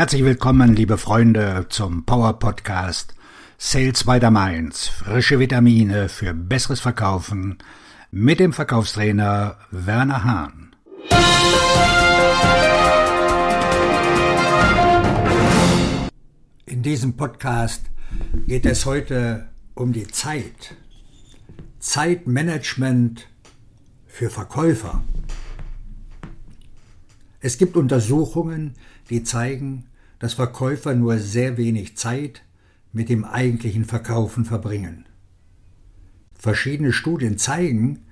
Herzlich willkommen, liebe Freunde, zum Power Podcast Sales by the Mainz. Frische Vitamine für besseres Verkaufen mit dem Verkaufstrainer Werner Hahn. In diesem Podcast geht es heute um die Zeit. Zeitmanagement für Verkäufer. Es gibt Untersuchungen, die zeigen, dass Verkäufer nur sehr wenig Zeit mit dem eigentlichen Verkaufen verbringen. Verschiedene Studien zeigen,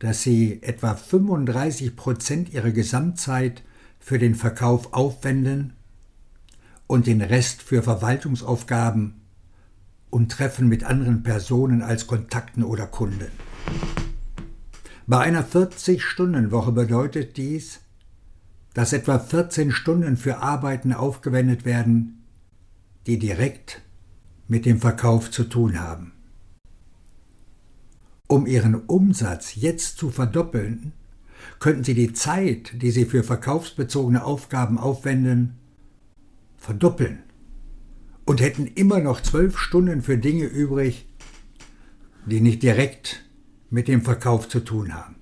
dass sie etwa 35 Prozent ihrer Gesamtzeit für den Verkauf aufwenden und den Rest für Verwaltungsaufgaben und Treffen mit anderen Personen als Kontakten oder Kunden. Bei einer 40-Stunden-Woche bedeutet dies, dass etwa 14 Stunden für Arbeiten aufgewendet werden, die direkt mit dem Verkauf zu tun haben. Um Ihren Umsatz jetzt zu verdoppeln, könnten Sie die Zeit, die Sie für verkaufsbezogene Aufgaben aufwenden, verdoppeln und hätten immer noch zwölf Stunden für Dinge übrig, die nicht direkt mit dem Verkauf zu tun haben.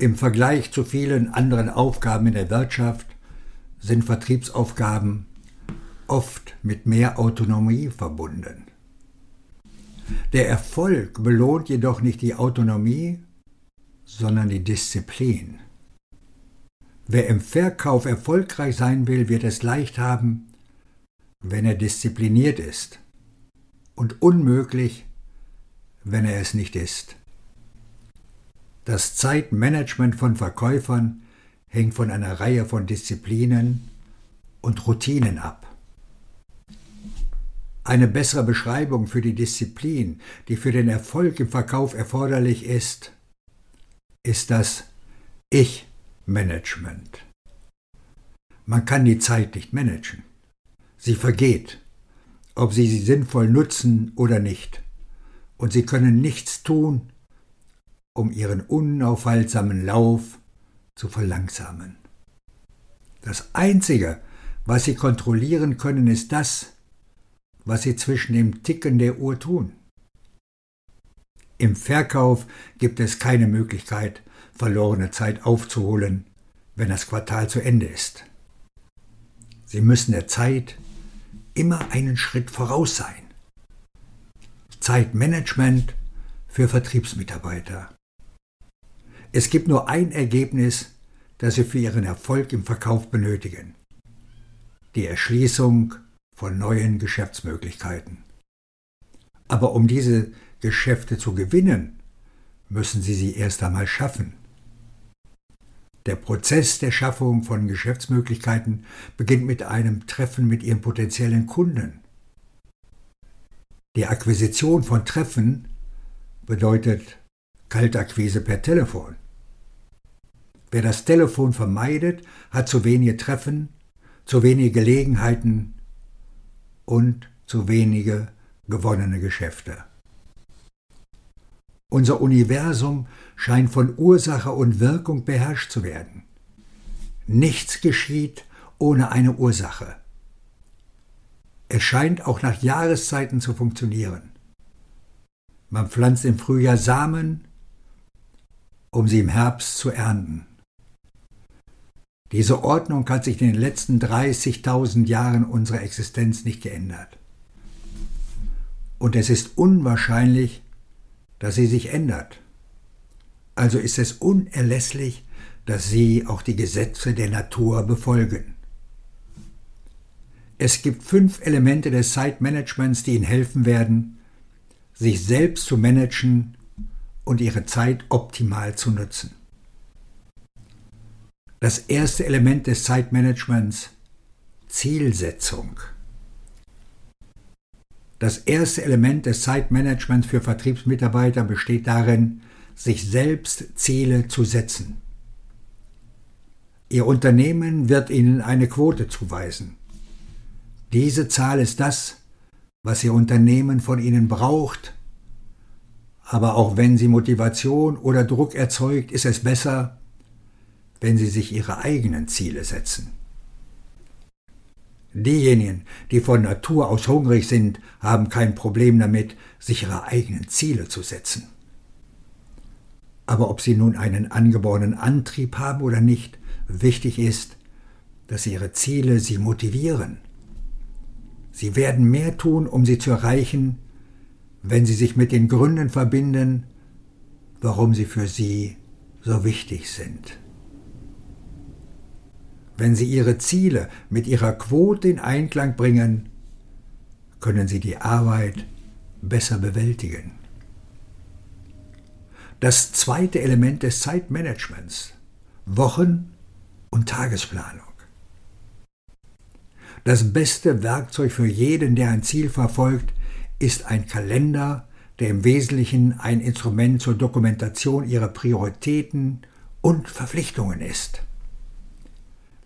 Im Vergleich zu vielen anderen Aufgaben in der Wirtschaft sind Vertriebsaufgaben oft mit mehr Autonomie verbunden. Der Erfolg belohnt jedoch nicht die Autonomie, sondern die Disziplin. Wer im Verkauf erfolgreich sein will, wird es leicht haben, wenn er diszipliniert ist und unmöglich, wenn er es nicht ist. Das Zeitmanagement von Verkäufern hängt von einer Reihe von Disziplinen und Routinen ab. Eine bessere Beschreibung für die Disziplin, die für den Erfolg im Verkauf erforderlich ist, ist das Ich-Management. Man kann die Zeit nicht managen. Sie vergeht, ob Sie sie sinnvoll nutzen oder nicht. Und Sie können nichts tun, um ihren unaufhaltsamen Lauf zu verlangsamen. Das Einzige, was sie kontrollieren können, ist das, was sie zwischen dem Ticken der Uhr tun. Im Verkauf gibt es keine Möglichkeit, verlorene Zeit aufzuholen, wenn das Quartal zu Ende ist. Sie müssen der Zeit immer einen Schritt voraus sein. Zeitmanagement für Vertriebsmitarbeiter. Es gibt nur ein Ergebnis, das Sie für Ihren Erfolg im Verkauf benötigen. Die Erschließung von neuen Geschäftsmöglichkeiten. Aber um diese Geschäfte zu gewinnen, müssen Sie sie erst einmal schaffen. Der Prozess der Schaffung von Geschäftsmöglichkeiten beginnt mit einem Treffen mit Ihren potenziellen Kunden. Die Akquisition von Treffen bedeutet Kaltakquise per Telefon. Wer das Telefon vermeidet, hat zu wenige Treffen, zu wenige Gelegenheiten und zu wenige gewonnene Geschäfte. Unser Universum scheint von Ursache und Wirkung beherrscht zu werden. Nichts geschieht ohne eine Ursache. Es scheint auch nach Jahreszeiten zu funktionieren. Man pflanzt im Frühjahr Samen, um sie im Herbst zu ernten. Diese Ordnung hat sich in den letzten 30.000 Jahren unserer Existenz nicht geändert. Und es ist unwahrscheinlich, dass sie sich ändert. Also ist es unerlässlich, dass sie auch die Gesetze der Natur befolgen. Es gibt fünf Elemente des Zeitmanagements, die Ihnen helfen werden, sich selbst zu managen und ihre Zeit optimal zu nutzen. Das erste Element des Zeitmanagements Zielsetzung. Das erste Element des Zeitmanagements für Vertriebsmitarbeiter besteht darin, sich selbst Ziele zu setzen. Ihr Unternehmen wird Ihnen eine Quote zuweisen. Diese Zahl ist das, was Ihr Unternehmen von Ihnen braucht, aber auch wenn sie Motivation oder Druck erzeugt, ist es besser, wenn sie sich ihre eigenen Ziele setzen. Diejenigen, die von Natur aus hungrig sind, haben kein Problem damit, sich ihre eigenen Ziele zu setzen. Aber ob sie nun einen angeborenen Antrieb haben oder nicht, wichtig ist, dass ihre Ziele sie motivieren. Sie werden mehr tun, um sie zu erreichen, wenn sie sich mit den Gründen verbinden, warum sie für sie so wichtig sind. Wenn Sie Ihre Ziele mit Ihrer Quote in Einklang bringen, können Sie die Arbeit besser bewältigen. Das zweite Element des Zeitmanagements Wochen- und Tagesplanung. Das beste Werkzeug für jeden, der ein Ziel verfolgt, ist ein Kalender, der im Wesentlichen ein Instrument zur Dokumentation ihrer Prioritäten und Verpflichtungen ist.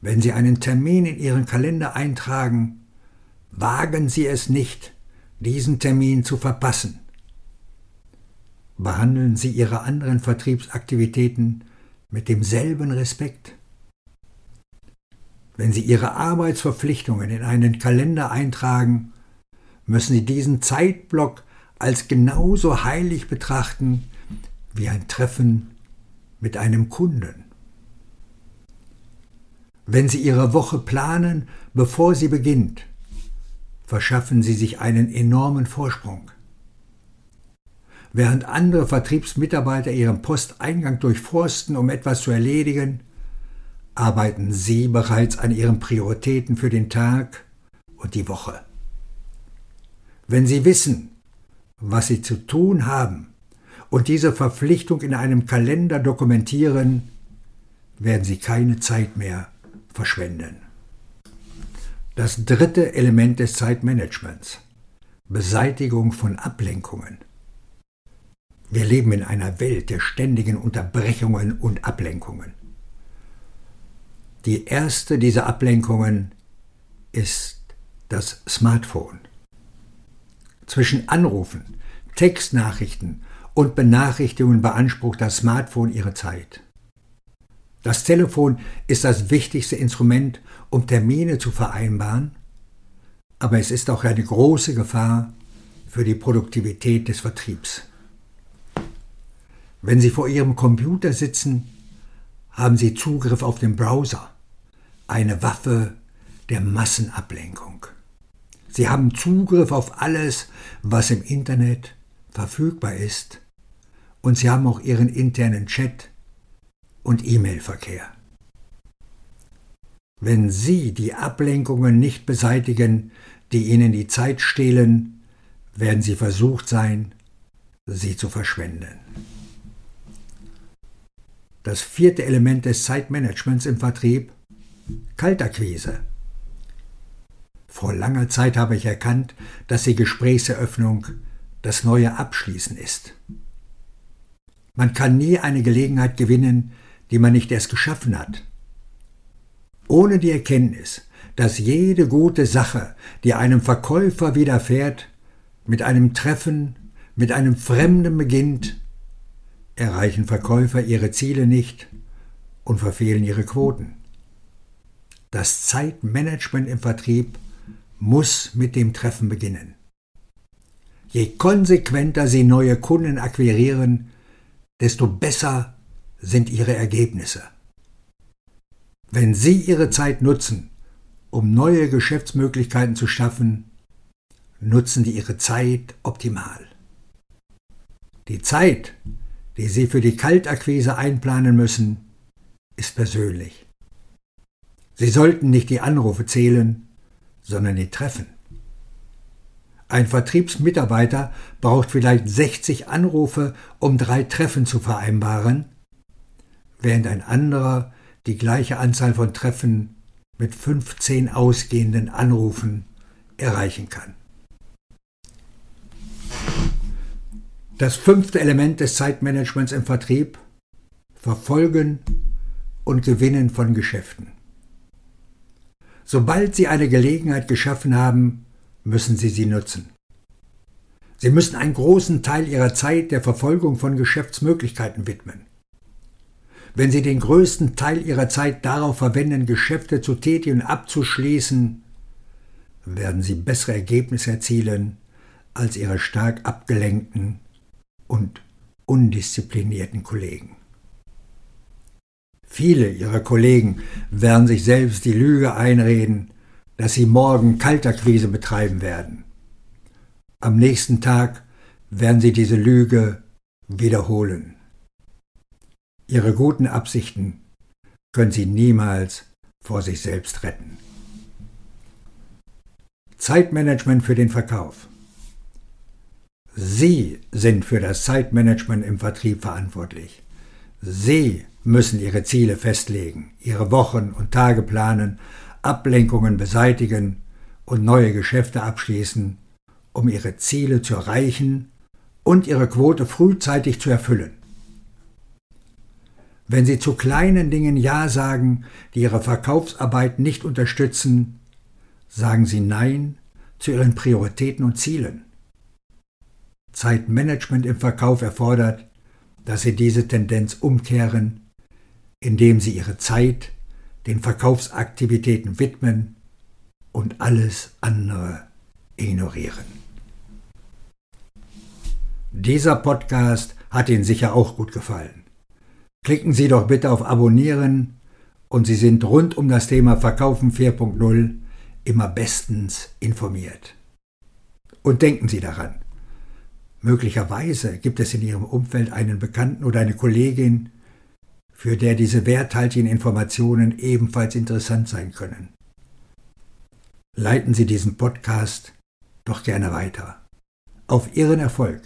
Wenn Sie einen Termin in Ihren Kalender eintragen, wagen Sie es nicht, diesen Termin zu verpassen. Behandeln Sie Ihre anderen Vertriebsaktivitäten mit demselben Respekt. Wenn Sie Ihre Arbeitsverpflichtungen in einen Kalender eintragen, müssen Sie diesen Zeitblock als genauso heilig betrachten wie ein Treffen mit einem Kunden. Wenn Sie Ihre Woche planen, bevor sie beginnt, verschaffen Sie sich einen enormen Vorsprung. Während andere Vertriebsmitarbeiter ihren Posteingang durchforsten, um etwas zu erledigen, arbeiten Sie bereits an Ihren Prioritäten für den Tag und die Woche. Wenn Sie wissen, was Sie zu tun haben und diese Verpflichtung in einem Kalender dokumentieren, werden Sie keine Zeit mehr verschwenden. Das dritte Element des Zeitmanagements. Beseitigung von Ablenkungen. Wir leben in einer Welt der ständigen Unterbrechungen und Ablenkungen. Die erste dieser Ablenkungen ist das Smartphone. Zwischen Anrufen, Textnachrichten und Benachrichtigungen beansprucht das Smartphone ihre Zeit. Das Telefon ist das wichtigste Instrument, um Termine zu vereinbaren, aber es ist auch eine große Gefahr für die Produktivität des Vertriebs. Wenn Sie vor Ihrem Computer sitzen, haben Sie Zugriff auf den Browser, eine Waffe der Massenablenkung. Sie haben Zugriff auf alles, was im Internet verfügbar ist, und Sie haben auch Ihren internen Chat, und E-Mail-Verkehr. Wenn Sie die Ablenkungen nicht beseitigen, die Ihnen die Zeit stehlen, werden Sie versucht sein, sie zu verschwenden. Das vierte Element des Zeitmanagements im Vertrieb Kaltakquise. Vor langer Zeit habe ich erkannt, dass die Gesprächseröffnung das neue Abschließen ist. Man kann nie eine Gelegenheit gewinnen, die man nicht erst geschaffen hat. Ohne die Erkenntnis, dass jede gute Sache, die einem Verkäufer widerfährt, mit einem Treffen, mit einem Fremden beginnt, erreichen Verkäufer ihre Ziele nicht und verfehlen ihre Quoten. Das Zeitmanagement im Vertrieb muss mit dem Treffen beginnen. Je konsequenter Sie neue Kunden akquirieren, desto besser sind Ihre Ergebnisse. Wenn Sie Ihre Zeit nutzen, um neue Geschäftsmöglichkeiten zu schaffen, nutzen Sie Ihre Zeit optimal. Die Zeit, die Sie für die Kaltakquise einplanen müssen, ist persönlich. Sie sollten nicht die Anrufe zählen, sondern die Treffen. Ein Vertriebsmitarbeiter braucht vielleicht 60 Anrufe, um drei Treffen zu vereinbaren, während ein anderer die gleiche Anzahl von Treffen mit 15 ausgehenden Anrufen erreichen kann. Das fünfte Element des Zeitmanagements im Vertrieb Verfolgen und Gewinnen von Geschäften. Sobald Sie eine Gelegenheit geschaffen haben, müssen Sie sie nutzen. Sie müssen einen großen Teil Ihrer Zeit der Verfolgung von Geschäftsmöglichkeiten widmen. Wenn Sie den größten Teil Ihrer Zeit darauf verwenden, Geschäfte zu tätigen und abzuschließen, werden Sie bessere Ergebnisse erzielen als Ihre stark abgelenkten und undisziplinierten Kollegen. Viele Ihrer Kollegen werden sich selbst die Lüge einreden, dass sie morgen Kalterquise betreiben werden. Am nächsten Tag werden sie diese Lüge wiederholen. Ihre guten Absichten können sie niemals vor sich selbst retten. Zeitmanagement für den Verkauf. Sie sind für das Zeitmanagement im Vertrieb verantwortlich. Sie müssen Ihre Ziele festlegen, Ihre Wochen und Tage planen, Ablenkungen beseitigen und neue Geschäfte abschließen, um Ihre Ziele zu erreichen und Ihre Quote frühzeitig zu erfüllen. Wenn Sie zu kleinen Dingen Ja sagen, die Ihre Verkaufsarbeit nicht unterstützen, sagen Sie Nein zu Ihren Prioritäten und Zielen. Zeitmanagement im Verkauf erfordert, dass Sie diese Tendenz umkehren, indem Sie Ihre Zeit den Verkaufsaktivitäten widmen und alles andere ignorieren. Dieser Podcast hat Ihnen sicher auch gut gefallen. Klicken Sie doch bitte auf Abonnieren und Sie sind rund um das Thema Verkaufen 4.0 immer bestens informiert. Und denken Sie daran, möglicherweise gibt es in Ihrem Umfeld einen Bekannten oder eine Kollegin, für der diese werthaltigen Informationen ebenfalls interessant sein können. Leiten Sie diesen Podcast doch gerne weiter. Auf Ihren Erfolg.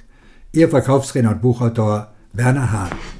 Ihr Verkaufstrainer und Buchautor Werner Hahn.